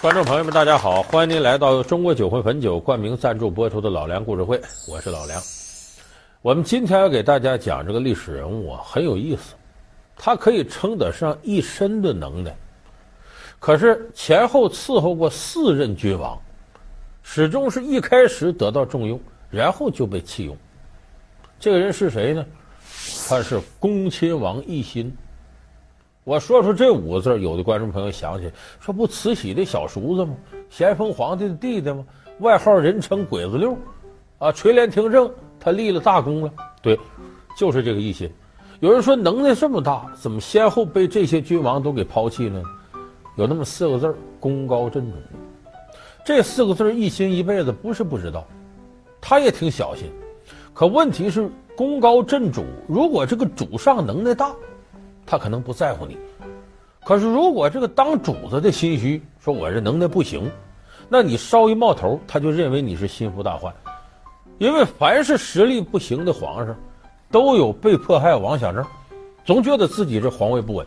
观众朋友们，大家好！欢迎您来到中国酒魂汾酒冠名赞助播出的《老梁故事会》，我是老梁。我们今天要给大家讲这个历史人物啊，很有意思，他可以称得上一身的能耐，可是前后伺候过四任君王，始终是一开始得到重用，然后就被弃用。这个人是谁呢？他是恭亲王奕欣。我说出这五个字，有的观众朋友想起，说不慈禧的小叔子吗？咸丰皇帝的弟弟吗？外号人称鬼子六，啊，垂帘听政，他立了大功了。对，就是这个奕欣。有人说能耐这么大，怎么先后被这些君王都给抛弃了？有那么四个字：功高震主。这四个字，一心一辈子不是不知道，他也挺小心。可问题是，功高震主，如果这个主上能耐大。他可能不在乎你，可是如果这个当主子的心虚，说我这能耐不行，那你稍一冒头，他就认为你是心腹大患。因为凡是实力不行的皇上，都有被迫害妄想症，总觉得自己这皇位不稳。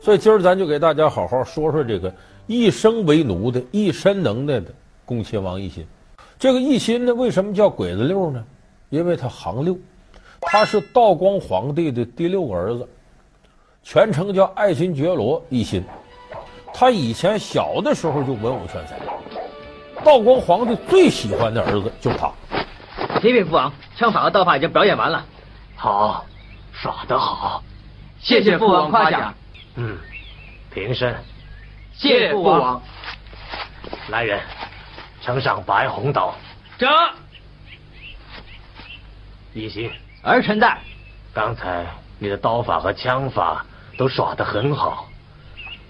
所以今儿咱就给大家好好说说这个一生为奴的一身能耐的恭亲王奕欣。这个奕欣呢，为什么叫鬼子六呢？因为他行六，他是道光皇帝的第六个儿子。全称叫爱新觉罗奕欣，他以前小的时候就文武全才，道光皇帝最喜欢的儿子就是他。启禀父王，枪法和刀法已经表演完了。好，耍得好，谢谢父王夸奖。嗯，平身。谢父王。来人，呈上白虹刀。这。一心，儿臣在。刚才你的刀法和枪法。都耍得很好，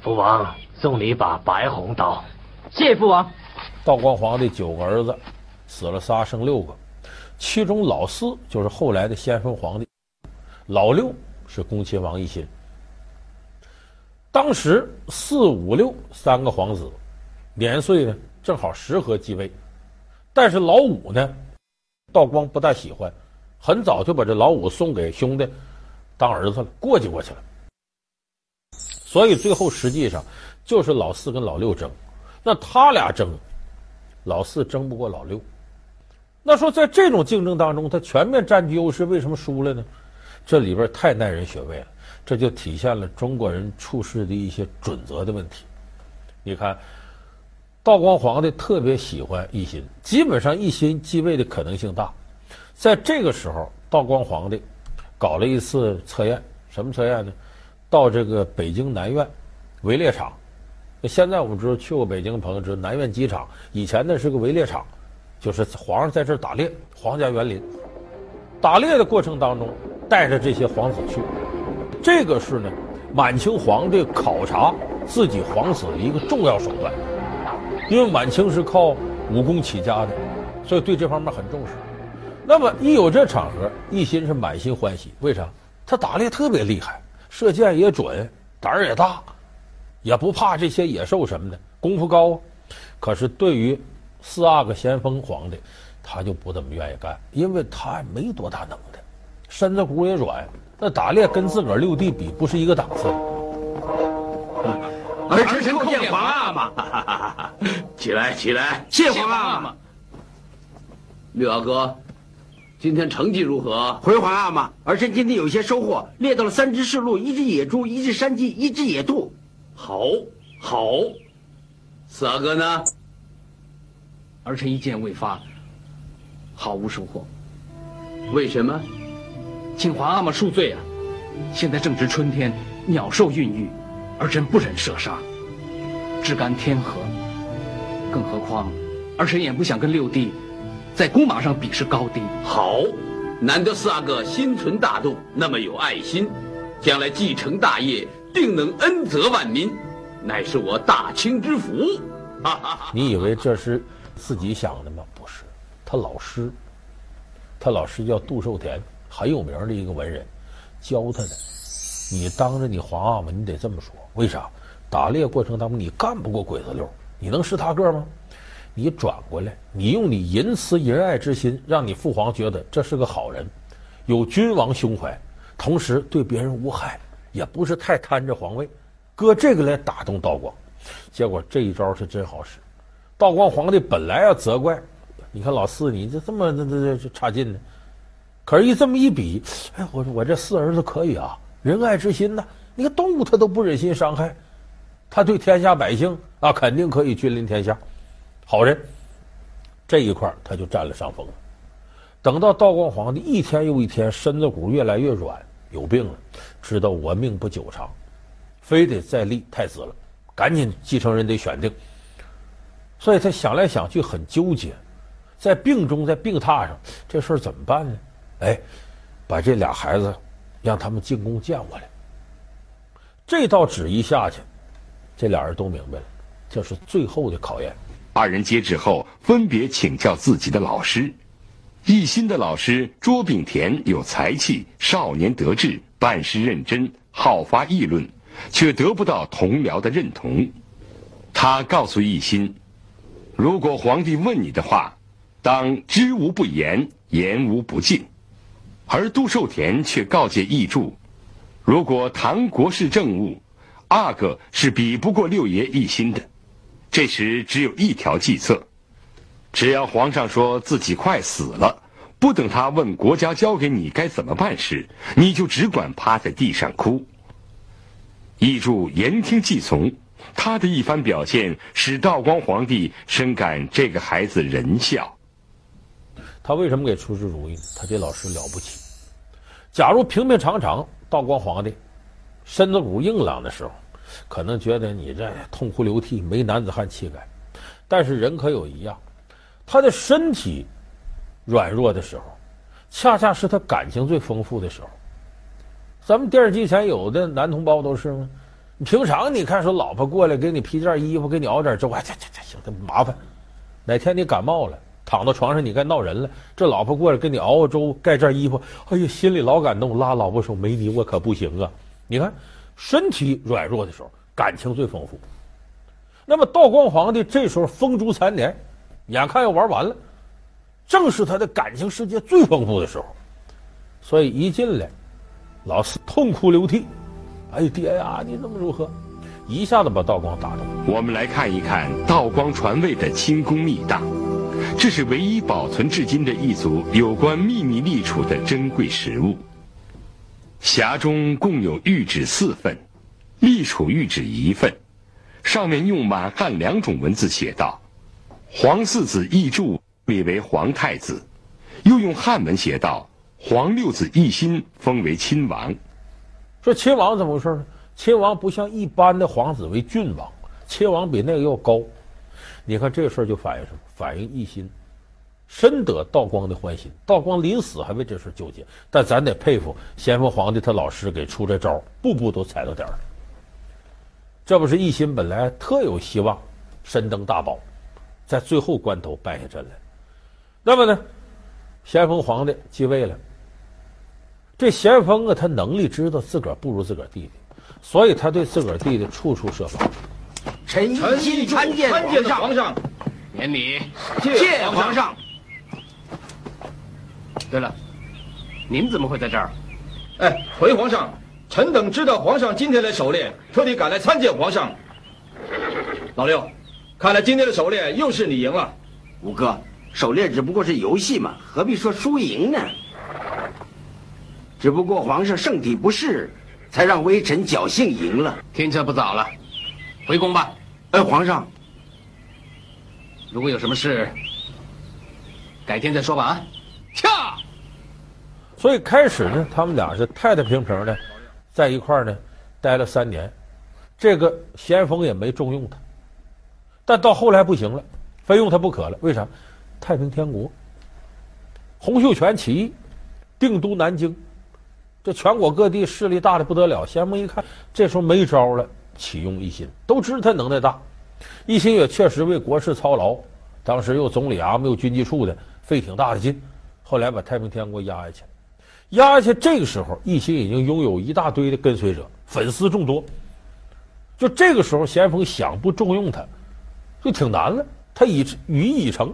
父王送你一把白虹刀。谢父王。道光皇帝九个儿子，死了仨，剩六个，其中老四就是后来的咸丰皇帝，老六是恭亲王奕欣。当时四五六三个皇子，年岁呢正好适合继位，但是老五呢，道光不大喜欢，很早就把这老五送给兄弟当儿子了，过继过去了。所以最后实际上就是老四跟老六争，那他俩争，老四争不过老六。那说在这种竞争当中，他全面占据优势，为什么输了呢？这里边太耐人寻味了，这就体现了中国人处事的一些准则的问题。你看，道光皇帝特别喜欢奕欣，基本上奕欣继位的可能性大。在这个时候，道光皇帝搞了一次测验，什么测验呢？到这个北京南苑围猎场，现在我们知道去过北京的朋友知道南苑机场以前那是个围猎场，就是皇上在这儿打猎，皇家园林。打猎的过程当中，带着这些皇子去，这个是呢满清皇帝考察自己皇子的一个重要手段，因为满清是靠武功起家的，所以对这方面很重视。那么一有这场合，一心是满心欢喜，为啥？他打猎特别厉害。射箭也准，胆儿也大，也不怕这些野兽什么的，功夫高。可是对于四阿哥咸丰皇帝，他就不怎么愿意干，因为他没多大能耐，身子骨也软，那打猎跟自个儿六弟比不是一个档次。儿臣叩见皇阿玛，起来起来，谢皇阿玛。六阿哥。今天成绩如何？回皇阿玛，儿臣今天有些收获，猎到了三只赤鹿，一只野猪，一只山鸡，一只野兔。好，好。四阿哥呢？儿臣一箭未发，毫无收获。为什么？请皇阿玛恕罪啊！现在正值春天，鸟兽孕育，儿臣不忍射杀，只甘天和。更何况，儿臣也不想跟六弟。在弓马上比试高低。好，难得四阿哥心存大度，那么有爱心，将来继承大业，定能恩泽万民，乃是我大清之福。你以为这是自己想的吗？不是，他老师，他老师叫杜寿田，很有名的一个文人，教他的。你当着你皇阿玛，你得这么说。为啥？打猎过程当中你干不过鬼子六，你能是他个吗？你转过来，你用你仁慈仁爱之心，让你父皇觉得这是个好人，有君王胸怀，同时对别人无害，也不是太贪着皇位，搁这个来打动道光。结果这一招是真好使。道光皇帝本来要责怪，你看老四你这这么这这这差劲呢，可是一这么一比，哎，我我这四儿子可以啊，仁爱之心呐，你看动物他都不忍心伤害，他对天下百姓啊肯定可以君临天下，好人。这一块他就占了上风。等到道光皇帝一天又一天身子骨越来越软，有病了，知道我命不久长，非得再立太子了。赶紧继承人得选定，所以他想来想去很纠结，在病中在病榻上，这事儿怎么办呢？哎，把这俩孩子让他们进宫见我来。这道旨意下去，这俩人都明白了，这是最后的考验。二人接旨后，分别请教自己的老师。一心的老师卓炳田有才气，少年得志，办事认真，好发议论。却得不到同僚的认同，他告诉一心：“如果皇帝问你的话，当知无不言，言无不尽。”而杜寿田却告诫奕柱：“如果谈国事政务，阿哥是比不过六爷一心的。这时只有一条计策，只要皇上说自己快死了，不等他问国家交给你该怎么办时，你就只管趴在地上哭。”奕柱言听计从，他的一番表现使道光皇帝深感这个孩子仁孝。他为什么给出这主意？他这老师了不起。假如平平常常，道光皇帝身子骨硬朗的时候，可能觉得你这痛哭流涕，没男子汉气概。但是人可有一样，他的身体软弱的时候，恰恰是他感情最丰富的时候。咱们电视机前有的男同胞都是吗？平常你看说老婆过来给你披件衣服，给你熬点粥，哎，这这这行，麻烦。哪天你感冒了，躺到床上你该闹人了，这老婆过来给你熬熬粥，盖件衣服，哎呀，心里老感动，拉老婆说没你我可不行啊。你看，身体软弱的时候，感情最丰富。那么道光皇帝这时候风烛残年，眼看要玩完了，正是他的感情世界最丰富的时候，所以一进来。老四痛哭流涕，哎呀爹呀，你怎么如何？一下子把道光打动。我们来看一看道光传位的清宫秘档，这是唯一保存至今的一组有关秘密立储的珍贵实物。匣中共有玉旨四份，立储玉旨一份，上面用满汉两种文字写道：“皇四子奕柱立为皇太子”，又用汉文写道。皇六子奕欣封为亲王，说亲王怎么回事呢？亲王不像一般的皇子为郡王，亲王比那个要高。你看这个事儿就反映什么？反映一心深得道光的欢心。道光临死还为这事纠结，但咱得佩服咸丰皇帝他老师给出这招，步步都踩到点儿。这不是一心本来特有希望身登大宝，在最后关头败下阵来。那么呢，咸丰皇帝继位了。这咸丰啊，他能力知道自个儿不如自个儿弟弟，所以他对自个儿弟弟处处设防。臣奕欣参见皇上，免礼，谢皇上。对了，您怎么会在这儿？哎，回皇上，臣等知道皇上今天来狩猎，特地赶来参见皇上。老六，看来今天的狩猎又是你赢了。五哥，狩猎只不过是游戏嘛，何必说输赢呢？只不过皇上圣体不适，才让微臣侥幸赢了。天色不早了，回宫吧。哎，皇上，如果有什么事，改天再说吧。啊，恰。所以开始呢，他们俩是太太平平的，在一块儿呢，待了三年。这个咸丰也没重用他，但到后来不行了，非用他不可了。为啥？太平天国，洪秀全起义，定都南京。这全国各地势力大的不得了，咸丰一看这时候没招了，启用一心，都知道他能耐大，奕欣也确实为国事操劳，当时又总理衙门又军机处的，费挺大的劲，后来把太平天国压下去，压下去这个时候，奕欣已经拥有一大堆的跟随者，粉丝众多，就这个时候咸丰想不重用他，就挺难了，他已羽翼已成。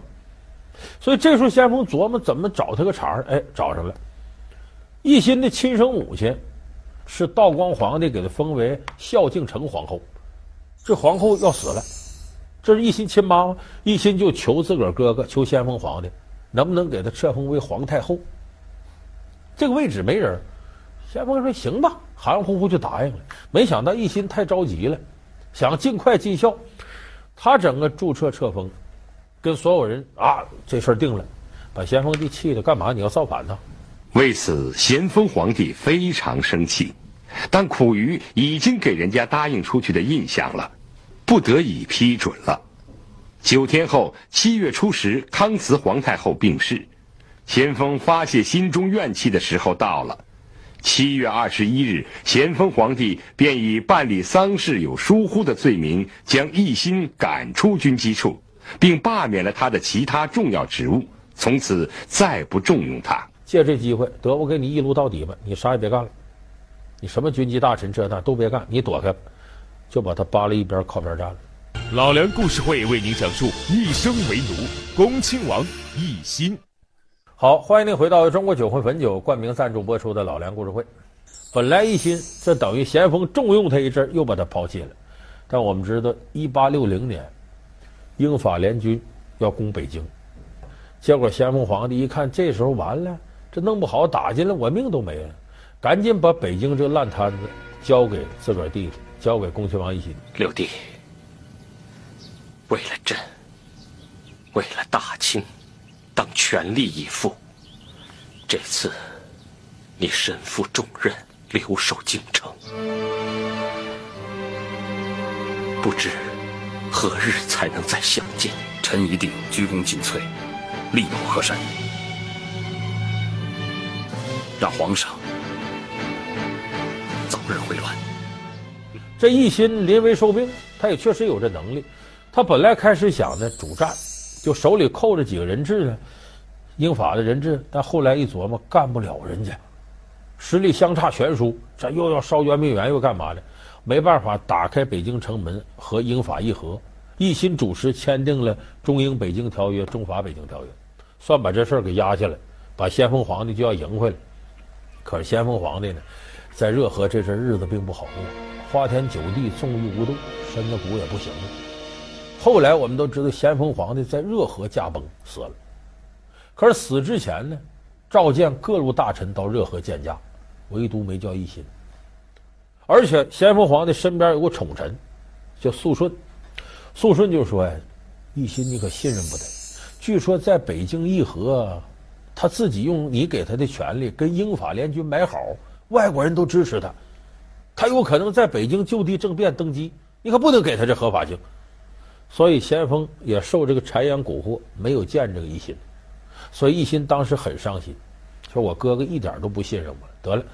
所以这时候咸丰琢磨怎么找他个茬儿，哎，找上了。奕欣的亲生母亲是道光皇帝给他封为孝敬成皇后，这皇后要死了，这是一心亲妈妈，奕欣就求自个儿哥哥，求先锋皇帝，能不能给他册封为皇太后？这个位置没人，先锋说行吧，含糊糊就答应了。没想到一心太着急了，想尽快尽孝，他整个注册册封。跟所有人啊，这事儿定了，把咸丰帝气的干嘛？你要造反呢？为此，咸丰皇帝非常生气，但苦于已经给人家答应出去的印象了，不得已批准了。九天后，七月初十，康慈皇太后病逝，咸丰发泄心中怨气的时候到了。七月二十一日，咸丰皇帝便以办理丧事有疏忽的罪名，将奕欣赶出军机处。并罢免了他的其他重要职务，从此再不重用他。借这机会，得我给你一路到底吧，你啥也别干了，你什么军机大臣这那都别干，你躲开，就把他扒了一边靠边站了。老梁故事会为您讲述一生为奴，恭亲王奕欣。好，欢迎您回到中国酒魂汾酒冠名赞助播出的老梁故事会。本来奕欣这等于咸丰重用他一阵，又把他抛弃了。但我们知道，一八六零年。英法联军要攻北京，结果咸丰皇帝一看，这时候完了，这弄不好打进来，我命都没了，赶紧把北京这烂摊子交给自个儿弟弟，交给恭亲王奕欣。六弟，为了朕，为了大清，当全力以赴。这次，你身负重任，留守京城，不知。何日才能再相见？臣一定鞠躬尽瘁，力保河山，让皇上早日回銮。这一心临危受命，他也确实有这能力。他本来开始想呢主战，就手里扣着几个人质呢，英法的人质。但后来一琢磨，干不了人家，实力相差悬殊，这又要烧圆明园，又干嘛的？没办法打开北京城门和英法议和，一心主持签订了中英北京条约、中法北京条约，算把这事儿给压下来，把咸丰皇帝就要赢回来。可是咸丰皇帝呢，在热河这阵日子并不好过，花天酒地、纵欲无度，身子骨也不行了。后来我们都知道，咸丰皇帝在热河驾崩死了。可是死之前呢，召见各路大臣到热河见驾，唯独没叫奕欣。而且咸丰皇帝身边有个宠臣，叫肃顺。肃顺就说：“呀，奕欣你可信任不得。据说在北京议和，他自己用你给他的权力跟英法联军买好，外国人都支持他，他有可能在北京就地政变登基，你可不能给他这合法性。所以咸丰也受这个谗言蛊惑，没有见这个奕欣。所以奕欣当时很伤心，说我哥哥一点都不信任我，得了。”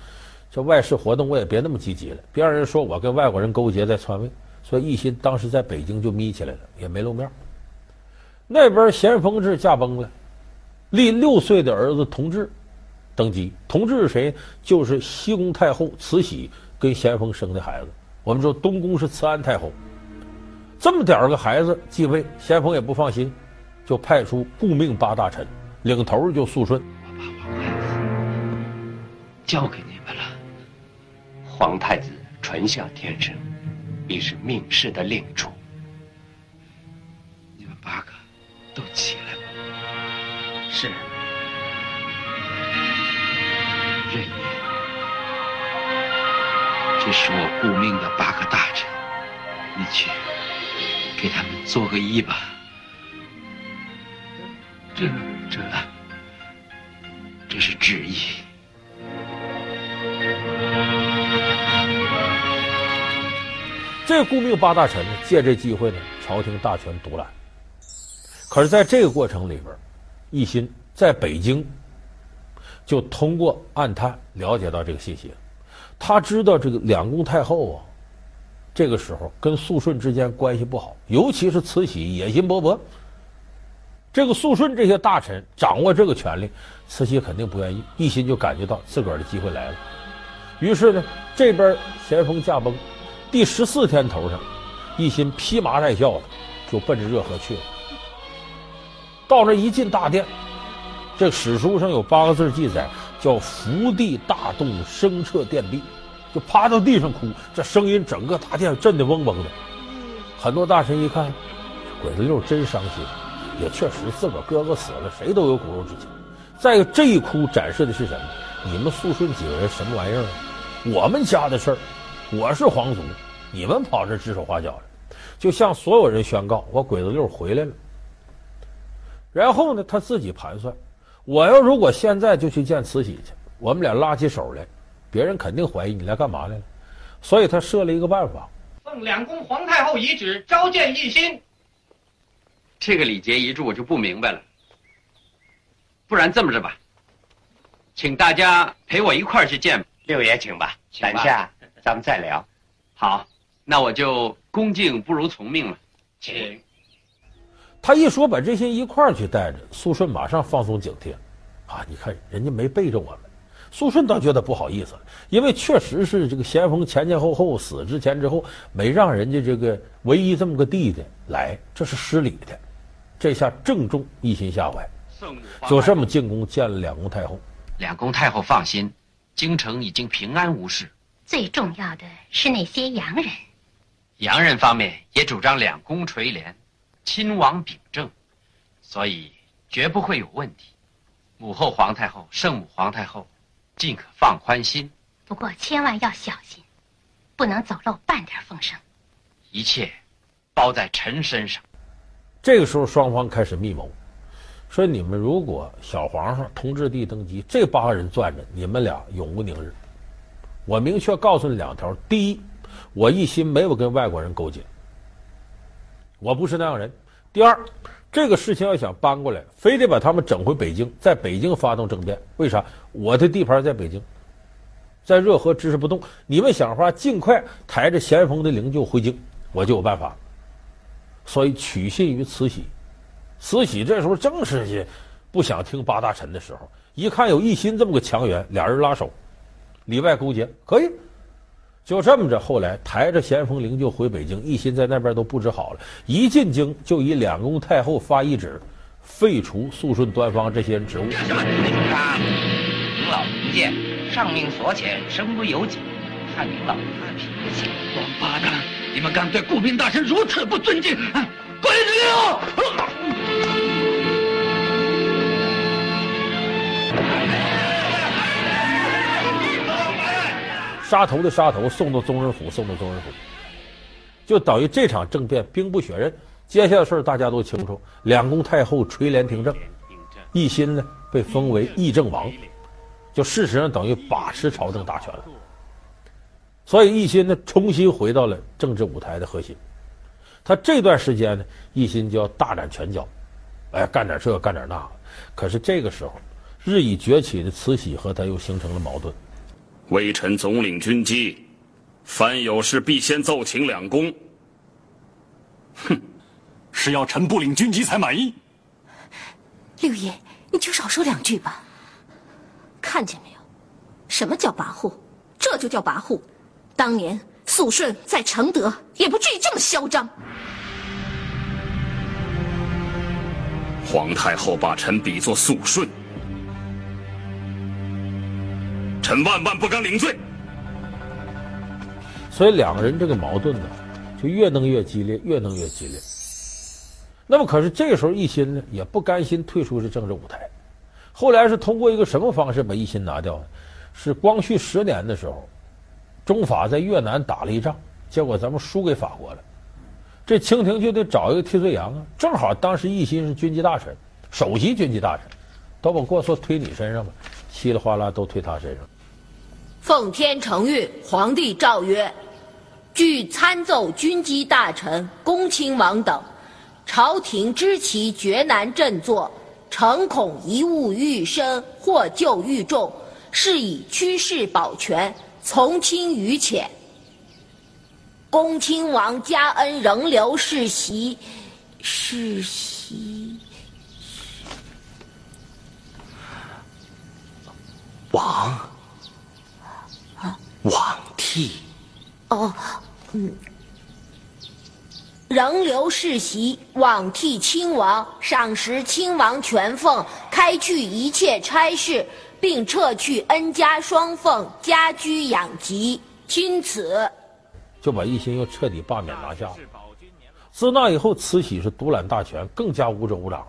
这外事活动我也别那么积极了，别让人说我跟外国人勾结在篡位。所以奕欣当时在北京就眯起来了，也没露面。那边咸丰是驾崩了，立六岁的儿子同治登基。同治是谁？就是西宫太后慈禧跟咸丰生的孩子。我们说东宫是慈安太后，这么点儿个孩子继位，咸丰也不放心，就派出顾命八大臣，领头就肃顺。我把皇太子交给你们了。皇太子纯孝天生，必是命世的领主。你们八个都起来吧。是。这是我顾命的八个大臣，你去给他们作个揖吧。这这，这是旨意。这顾命八大臣呢，借这机会呢，朝廷大权独揽。可是，在这个过程里边，一心在北京就通过暗探了解到这个信息。他知道这个两宫太后啊，这个时候跟肃顺之间关系不好，尤其是慈禧野心勃勃。这个肃顺这些大臣掌握这个权力，慈禧肯定不愿意。一心就感觉到自个儿的机会来了，于是呢，这边咸丰驾崩。第十四天头上，一心披麻戴孝的就奔着热河去了。到那一进大殿，这史书上有八个字记载，叫“伏地大动，声彻电壁”，就趴到地上哭，这声音整个大殿震得嗡嗡的。很多大臣一看，鬼子六真伤心，也确实自个儿哥哥死了，谁都有骨肉之情。再一个，这一哭展示的是什么？你们肃顺几个人什么玩意儿？我们家的事儿，我是皇族，你们跑这指手画脚的，就向所有人宣告：我鬼子六回来了。然后呢，他自己盘算，我要如果现在就去见慈禧去，我们俩拉起手来，别人肯定怀疑你来干嘛来了。所以他设了一个办法，奉两宫皇太后遗旨召见奕欣。这个礼节一致我就不明白了。不然这么着吧，请大家陪我一块儿去见六爷，请吧。等下咱们再聊。好，那我就恭敬不如从命了。请。他一说把这些一块儿去带着，苏顺马上放松警惕，啊，你看人家没背着我们，苏顺倒觉得不好意思，因为确实是这个咸丰前前后后死之前之后没让人家这个唯一这么个弟弟来，这是失礼的，这下正中一心下怀，就这么进宫见了两宫太后。两宫太后放心，京城已经平安无事。最重要的是那些洋人，洋人方面也主张两宫垂帘。亲王秉政，所以绝不会有问题。母后皇太后、圣母皇太后，尽可放宽心。不过千万要小心，不能走漏半点风声。一切包在臣身上。这个时候，双方开始密谋，说你们如果小皇上同治帝登基，这八个人攥着，你们俩永无宁日。我明确告诉你两条：第一，我一心没有跟外国人勾结。我不是那样人。第二，这个事情要想搬过来，非得把他们整回北京，在北京发动政变。为啥？我的地盘在北京，在热河支持不动。你们想法尽快抬着咸丰的灵柩回京，我就有办法。所以取信于慈禧。慈禧这时候正是些不想听八大臣的时候，一看有奕心这么个强援，俩人拉手，里外勾结，可以。就这么着，后来抬着咸丰灵柩回北京，一心在那边都布置好了。一进京，就以两宫太后发懿旨，废除肃顺、端方这些人职务。什么？您老贫贱，上命所遣，身不由己。看您老子的脾气，王八蛋！你们敢对顾命大臣如此不尊敬？鬼子六！杀头的杀头，送到宗人府，送到宗人府，就等于这场政变兵不血刃。接下来的事儿大家都清楚，两宫太后垂帘听政，奕欣呢被封为议政王，就事实上等于把持朝政大权了。所以奕欣呢重新回到了政治舞台的核心。他这段时间呢，奕欣就要大展拳脚，哎，干点这，干点那。可是这个时候，日益崛起的慈禧和他又形成了矛盾。微臣总领军机，凡有事必先奏请两宫。哼，是要臣不领军机才满意？六爷，你就少说两句吧。看见没有，什么叫跋扈？这就叫跋扈。当年肃顺在承德，也不至于这么嚣张。皇太后把臣比作肃顺。臣万万不敢领罪。所以两个人这个矛盾呢，就越弄越激烈，越弄越激烈。那么，可是这个时候奕心呢，也不甘心退出这政治舞台。后来是通过一个什么方式把奕心拿掉呢？是光绪十年的时候，中法在越南打了一仗，结果咱们输给法国了。这清廷就得找一个替罪羊啊，正好当时奕心是军机大臣，首席军机大臣，都把过错推你身上吧，稀里哗啦都推他身上。奉天承运，皇帝诏曰：据参奏军机大臣恭亲王等，朝廷知其绝难振作，诚恐贻误愈深或咎愈重，是以趋势保全，从轻于浅。恭亲王加恩仍留世袭，世袭。王。罔替。哦，嗯，仍留世袭，罔替亲王，赏识亲王权俸，开去一切差事，并撤去恩加双俸，家居养疾。钦此，就把奕欣又彻底罢免拿下了。自那以后，慈禧是独揽大权，更加无首无长了。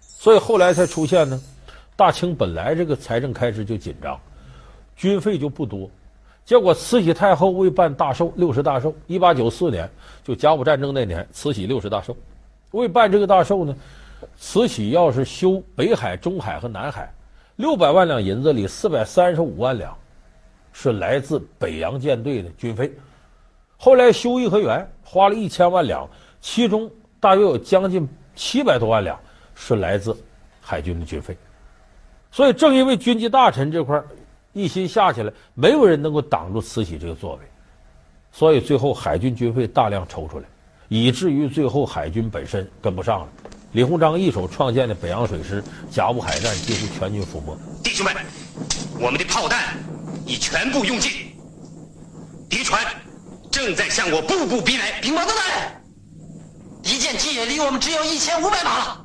所以后来才出现呢，大清本来这个财政开支就紧张，军费就不多。结果慈禧太后为办大寿，六十大寿，一八九四年就甲午战争那年，慈禧六十大寿。为办这个大寿呢，慈禧要是修北海、中海和南海，六百万两银子里四百三十五万两是来自北洋舰队的军费。后来修颐和园花了一千万两，其中大约有将近七百多万两是来自海军的军费。所以正因为军机大臣这块。一心下去了，没有人能够挡住慈禧这个作为，所以最后海军军费大量抽出来，以至于最后海军本身跟不上了。李鸿章一手创建的北洋水师，甲午海战几乎全军覆没。弟兄们，我们的炮弹已全部用尽，敌船正在向我步步逼来。兵马都来，一舰吉野离我们只有一千五百码了。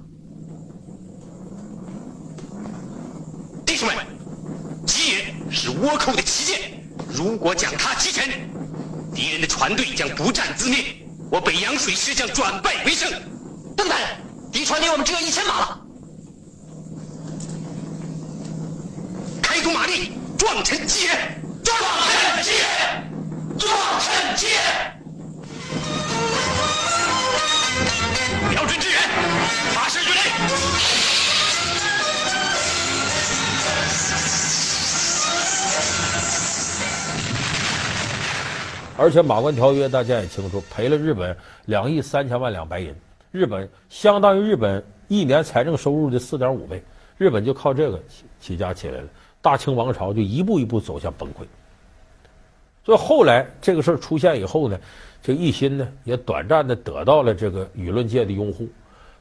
弟兄们。是倭寇的旗舰，如果将它击沉，敌人的船队将不战自灭，我北洋水师将转败为胜。邓大人，敌船离我们只有一千码了，开足马力，撞沉吉野，撞沉吉野，撞沉吉野，瞄准支援，发射鱼雷。而且马关条约大家也清楚，赔了日本两亿三千万两白银，日本相当于日本一年财政收入的四点五倍，日本就靠这个起起家起来了，大清王朝就一步一步走向崩溃。所以后来这个事儿出现以后呢，这个奕欣呢也短暂的得到了这个舆论界的拥护，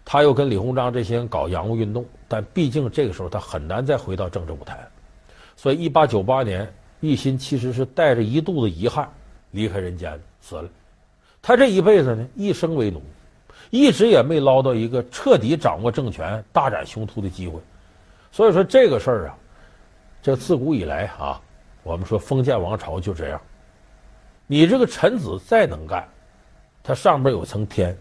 他又跟李鸿章这些人搞洋务运动，但毕竟这个时候他很难再回到政治舞台，所以一八九八年，奕心其实是带着一肚子遗憾。离开人间死了，他这一辈子呢，一生为奴，一直也没捞到一个彻底掌握政权、大展雄图的机会。所以说这个事儿啊，这自古以来啊，我们说封建王朝就这样，你这个臣子再能干，他上边有层天，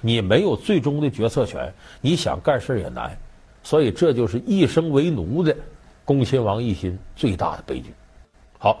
你没有最终的决策权，你想干事也难。所以这就是一生为奴的恭亲王奕欣最大的悲剧。好。